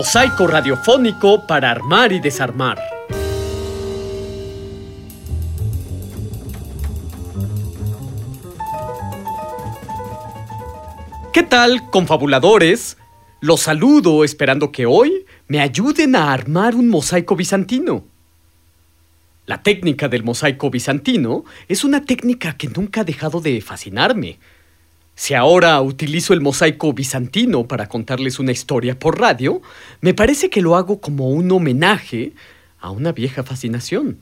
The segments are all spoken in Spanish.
Mosaico radiofónico para armar y desarmar. ¿Qué tal, confabuladores? Los saludo esperando que hoy me ayuden a armar un mosaico bizantino. La técnica del mosaico bizantino es una técnica que nunca ha dejado de fascinarme. Si ahora utilizo el mosaico bizantino para contarles una historia por radio, me parece que lo hago como un homenaje a una vieja fascinación.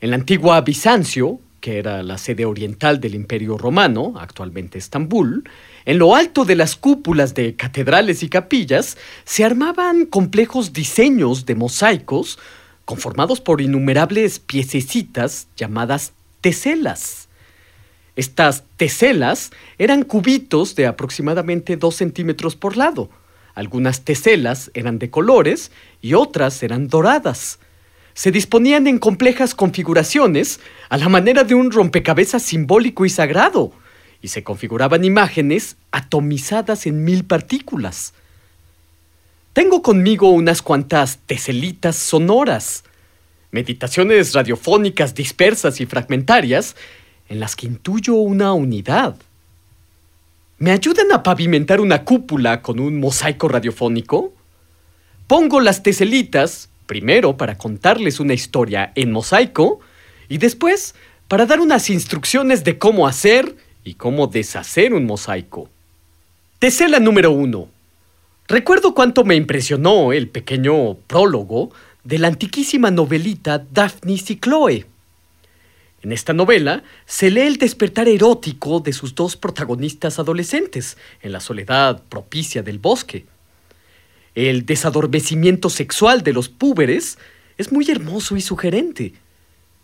En la antigua Bizancio, que era la sede oriental del Imperio Romano, actualmente Estambul, en lo alto de las cúpulas de catedrales y capillas se armaban complejos diseños de mosaicos conformados por innumerables piececitas llamadas teselas. Estas teselas eran cubitos de aproximadamente 2 centímetros por lado. Algunas teselas eran de colores y otras eran doradas. Se disponían en complejas configuraciones a la manera de un rompecabezas simbólico y sagrado, y se configuraban imágenes atomizadas en mil partículas. Tengo conmigo unas cuantas teselitas sonoras, meditaciones radiofónicas dispersas y fragmentarias en las que intuyo una unidad. ¿Me ayudan a pavimentar una cúpula con un mosaico radiofónico? Pongo las teselitas, primero para contarles una historia en mosaico, y después para dar unas instrucciones de cómo hacer y cómo deshacer un mosaico. Tesela número uno. Recuerdo cuánto me impresionó el pequeño prólogo de la antiquísima novelita Daphnis y Chloe. En esta novela se lee el despertar erótico de sus dos protagonistas adolescentes en la soledad propicia del bosque. El desadormecimiento sexual de los púberes es muy hermoso y sugerente.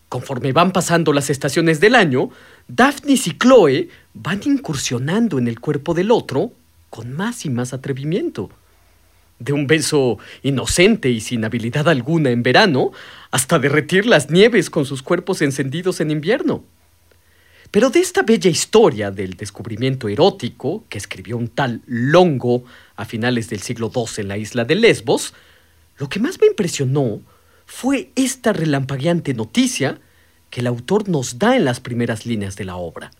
Conforme van pasando las estaciones del año, Daphnis y Chloe van incursionando en el cuerpo del otro con más y más atrevimiento de un beso inocente y sin habilidad alguna en verano, hasta derretir las nieves con sus cuerpos encendidos en invierno. Pero de esta bella historia del descubrimiento erótico que escribió un tal Longo a finales del siglo II en la isla de Lesbos, lo que más me impresionó fue esta relampagueante noticia que el autor nos da en las primeras líneas de la obra.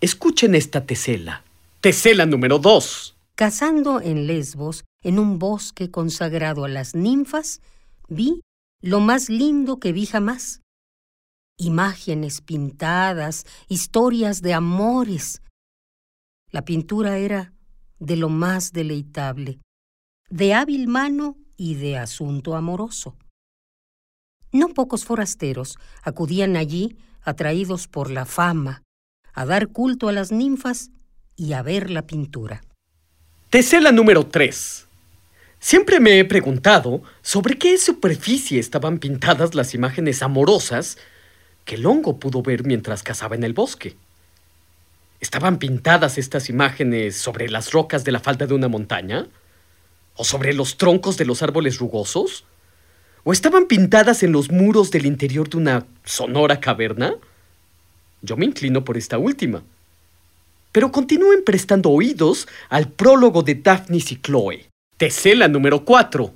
Escuchen esta tesela. Tesela número 2. Cazando en Lesbos, en un bosque consagrado a las ninfas, vi lo más lindo que vi jamás. Imágenes pintadas, historias de amores. La pintura era de lo más deleitable, de hábil mano y de asunto amoroso. No pocos forasteros acudían allí atraídos por la fama, a dar culto a las ninfas y a ver la pintura. Tesela número 3. Siempre me he preguntado sobre qué superficie estaban pintadas las imágenes amorosas que Longo pudo ver mientras cazaba en el bosque. ¿Estaban pintadas estas imágenes sobre las rocas de la falda de una montaña? ¿O sobre los troncos de los árboles rugosos? ¿O estaban pintadas en los muros del interior de una sonora caverna? Yo me inclino por esta última pero continúen prestando oídos al prólogo de Daphnis y Chloe. Tesela número 4.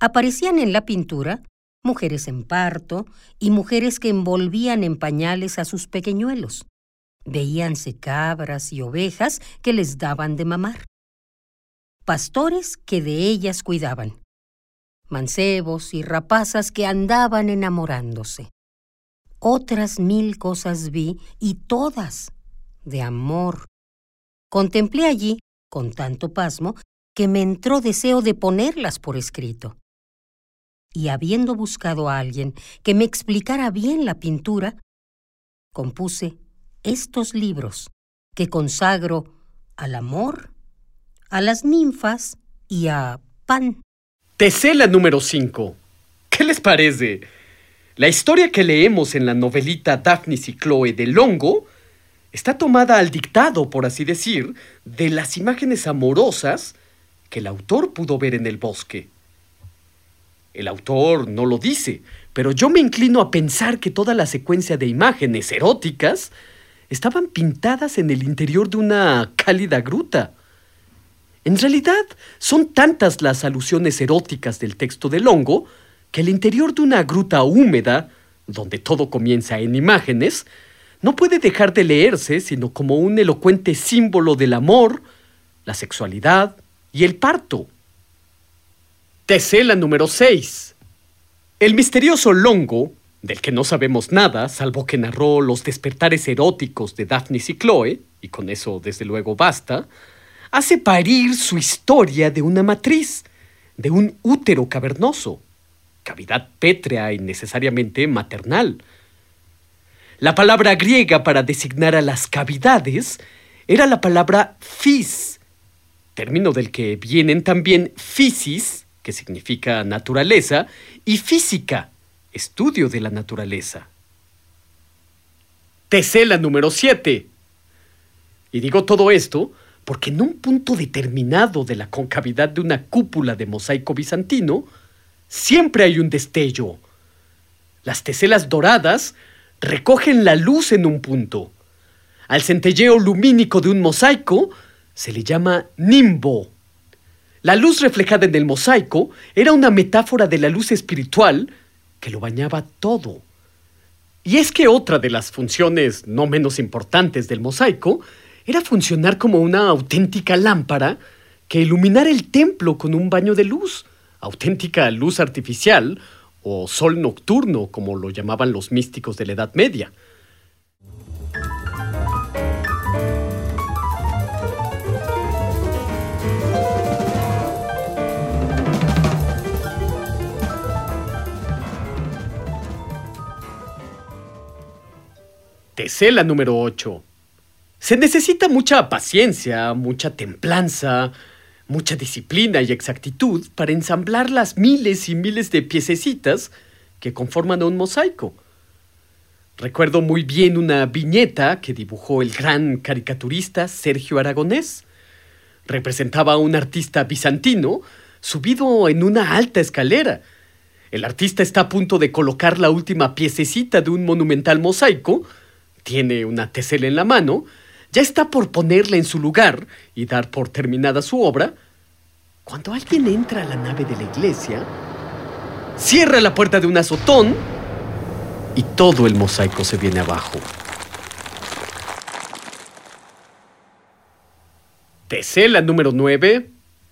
Aparecían en la pintura mujeres en parto y mujeres que envolvían en pañales a sus pequeñuelos. Veíanse cabras y ovejas que les daban de mamar. Pastores que de ellas cuidaban. Mancebos y rapazas que andaban enamorándose. Otras mil cosas vi y todas de amor. Contemplé allí, con tanto pasmo, que me entró deseo de ponerlas por escrito. y habiendo buscado a alguien que me explicara bien la pintura, compuse estos libros que consagro al amor, a las ninfas y a Pan. Tesela número 5. ¿Qué les parece? La historia que leemos en la novelita Daphnis y Chloe de Longo está tomada al dictado, por así decir, de las imágenes amorosas que el autor pudo ver en el bosque. El autor no lo dice, pero yo me inclino a pensar que toda la secuencia de imágenes eróticas estaban pintadas en el interior de una cálida gruta. En realidad, son tantas las alusiones eróticas del texto de Longo que el interior de una gruta húmeda, donde todo comienza en imágenes, no puede dejar de leerse sino como un elocuente símbolo del amor, la sexualidad y el parto. Tesela número 6. El misterioso Longo, del que no sabemos nada, salvo que narró los despertares eróticos de Daphnis y Chloe, y con eso desde luego basta, hace parir su historia de una matriz, de un útero cavernoso, cavidad pétrea y necesariamente maternal. La palabra griega para designar a las cavidades era la palabra phys, término del que vienen también physis, que significa naturaleza, y física, estudio de la naturaleza. Tesela número 7. Y digo todo esto porque en un punto determinado de la concavidad de una cúpula de mosaico bizantino, siempre hay un destello. Las teselas doradas recogen la luz en un punto. Al centelleo lumínico de un mosaico se le llama nimbo. La luz reflejada en el mosaico era una metáfora de la luz espiritual que lo bañaba todo. Y es que otra de las funciones no menos importantes del mosaico era funcionar como una auténtica lámpara que iluminara el templo con un baño de luz, auténtica luz artificial o sol nocturno, como lo llamaban los místicos de la Edad Media. Tesela número 8. Se necesita mucha paciencia, mucha templanza, mucha disciplina y exactitud para ensamblar las miles y miles de piececitas que conforman un mosaico. Recuerdo muy bien una viñeta que dibujó el gran caricaturista Sergio Aragonés. Representaba a un artista bizantino subido en una alta escalera. El artista está a punto de colocar la última piececita de un monumental mosaico tiene una tesela en la mano, ya está por ponerla en su lugar y dar por terminada su obra, cuando alguien entra a la nave de la iglesia, cierra la puerta de un azotón y todo el mosaico se viene abajo. Tesela número 9.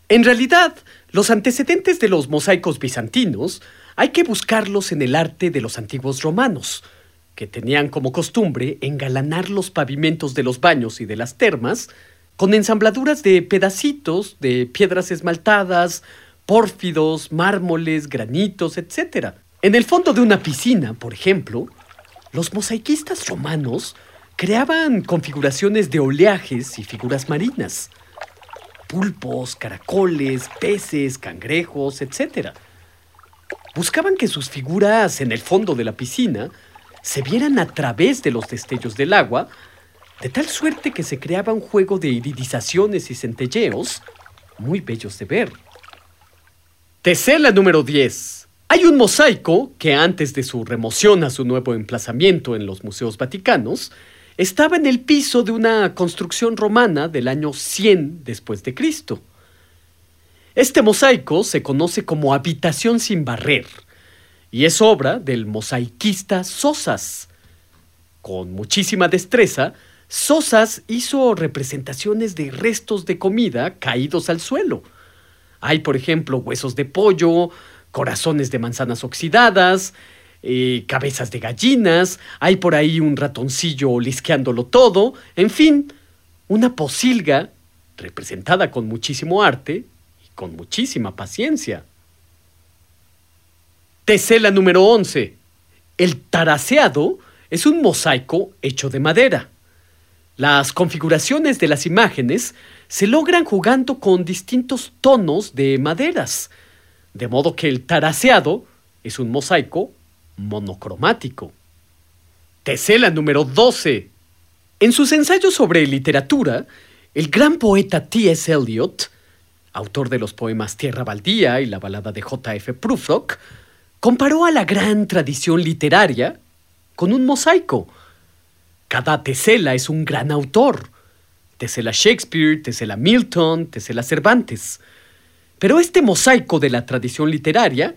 En realidad, los antecedentes de los mosaicos bizantinos hay que buscarlos en el arte de los antiguos romanos, que tenían como costumbre engalanar los pavimentos de los baños y de las termas con ensambladuras de pedacitos de piedras esmaltadas, pórfidos, mármoles, granitos, etc. En el fondo de una piscina, por ejemplo, los mosaicistas romanos creaban configuraciones de oleajes y figuras marinas. Pulpos, caracoles, peces, cangrejos, etc. Buscaban que sus figuras en el fondo de la piscina se vieran a través de los destellos del agua, de tal suerte que se creaba un juego de iridizaciones y centelleos muy bellos de ver. Tesela número 10. Hay un mosaico que antes de su remoción a su nuevo emplazamiento en los museos vaticanos, estaba en el piso de una construcción romana del año 100 después de Cristo. Este mosaico se conoce como habitación sin barrer y es obra del mosaiquista Sosas. Con muchísima destreza, Sosas hizo representaciones de restos de comida caídos al suelo. Hay, por ejemplo, huesos de pollo, corazones de manzanas oxidadas, eh, cabezas de gallinas, hay por ahí un ratoncillo lisqueándolo todo, en fin, una posilga representada con muchísimo arte y con muchísima paciencia. Tesela número 11. El taraseado es un mosaico hecho de madera. Las configuraciones de las imágenes se logran jugando con distintos tonos de maderas, de modo que el taraseado es un mosaico monocromático. Tesela número 12. En sus ensayos sobre literatura, el gran poeta T.S. Eliot, autor de los poemas Tierra Baldía y la balada de J.F. Prufrock, comparó a la gran tradición literaria con un mosaico. Cada Tesela es un gran autor. Tesela Shakespeare, Tesela Milton, Tesela Cervantes. Pero este mosaico de la tradición literaria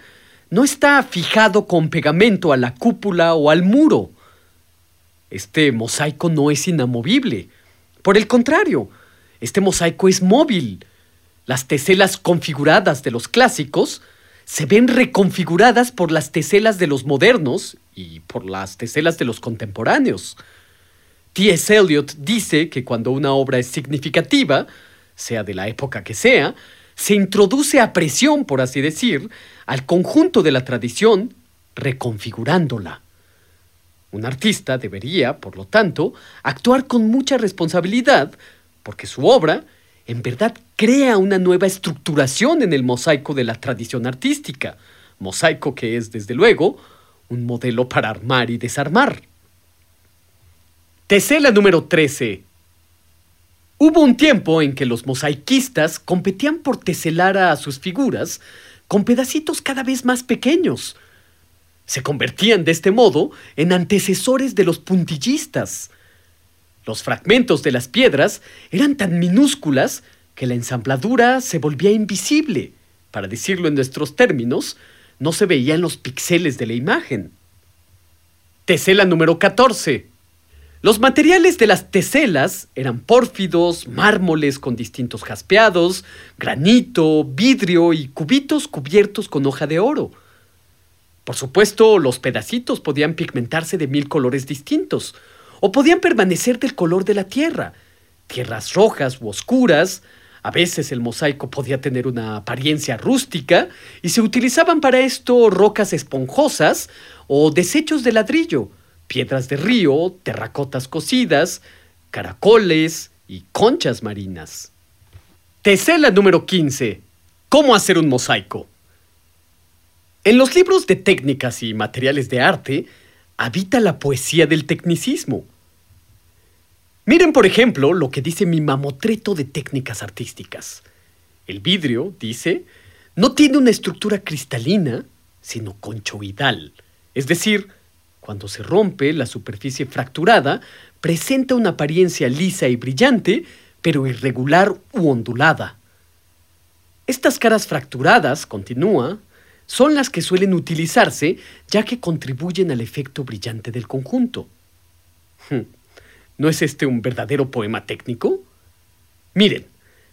no está fijado con pegamento a la cúpula o al muro. Este mosaico no es inamovible. Por el contrario, este mosaico es móvil. Las teselas configuradas de los clásicos se ven reconfiguradas por las teselas de los modernos y por las teselas de los contemporáneos. T.S. Eliot dice que cuando una obra es significativa, sea de la época que sea, se introduce a presión, por así decir, al conjunto de la tradición, reconfigurándola. Un artista debería, por lo tanto, actuar con mucha responsabilidad, porque su obra, en verdad, crea una nueva estructuración en el mosaico de la tradición artística, mosaico que es, desde luego, un modelo para armar y desarmar. Tesela número 13. Hubo un tiempo en que los mosaiquistas competían por teselar a sus figuras con pedacitos cada vez más pequeños. Se convertían de este modo en antecesores de los puntillistas. Los fragmentos de las piedras eran tan minúsculas que la ensambladura se volvía invisible. Para decirlo en nuestros términos, no se veían los píxeles de la imagen. Tesela número 14. Los materiales de las teselas eran pórfidos, mármoles con distintos jaspeados, granito, vidrio y cubitos cubiertos con hoja de oro. Por supuesto, los pedacitos podían pigmentarse de mil colores distintos, o podían permanecer del color de la tierra, tierras rojas u oscuras, a veces el mosaico podía tener una apariencia rústica y se utilizaban para esto rocas esponjosas o desechos de ladrillo, piedras de río, terracotas cocidas, caracoles y conchas marinas. Tesela número 15. ¿Cómo hacer un mosaico? En los libros de técnicas y materiales de arte habita la poesía del tecnicismo. Miren, por ejemplo, lo que dice mi mamotreto de técnicas artísticas. El vidrio, dice, no tiene una estructura cristalina, sino conchoidal. Es decir, cuando se rompe, la superficie fracturada presenta una apariencia lisa y brillante, pero irregular u ondulada. Estas caras fracturadas, continúa, son las que suelen utilizarse ya que contribuyen al efecto brillante del conjunto. ¿No es este un verdadero poema técnico? Miren,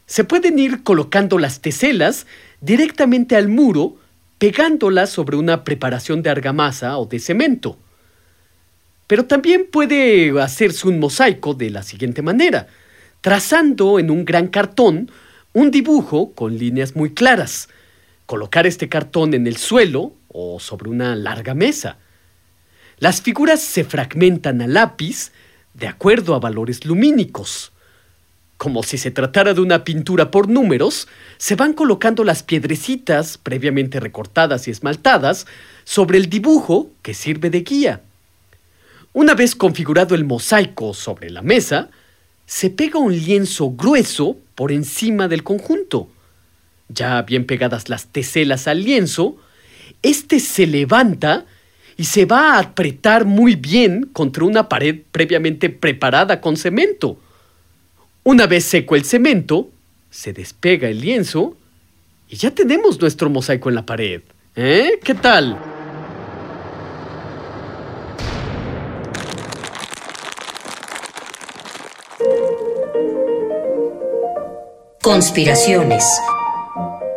se pueden ir colocando las teselas directamente al muro, pegándolas sobre una preparación de argamasa o de cemento. Pero también puede hacerse un mosaico de la siguiente manera, trazando en un gran cartón un dibujo con líneas muy claras, colocar este cartón en el suelo o sobre una larga mesa. Las figuras se fragmentan a lápiz de acuerdo a valores lumínicos. Como si se tratara de una pintura por números, se van colocando las piedrecitas previamente recortadas y esmaltadas sobre el dibujo que sirve de guía. Una vez configurado el mosaico sobre la mesa, se pega un lienzo grueso por encima del conjunto. Ya bien pegadas las teselas al lienzo, este se levanta y se va a apretar muy bien contra una pared previamente preparada con cemento. Una vez seco el cemento, se despega el lienzo y ya tenemos nuestro mosaico en la pared. ¿Eh? ¿Qué tal? Conspiraciones.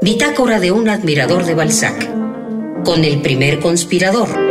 Bitácora de un admirador de Balzac. Con el primer conspirador,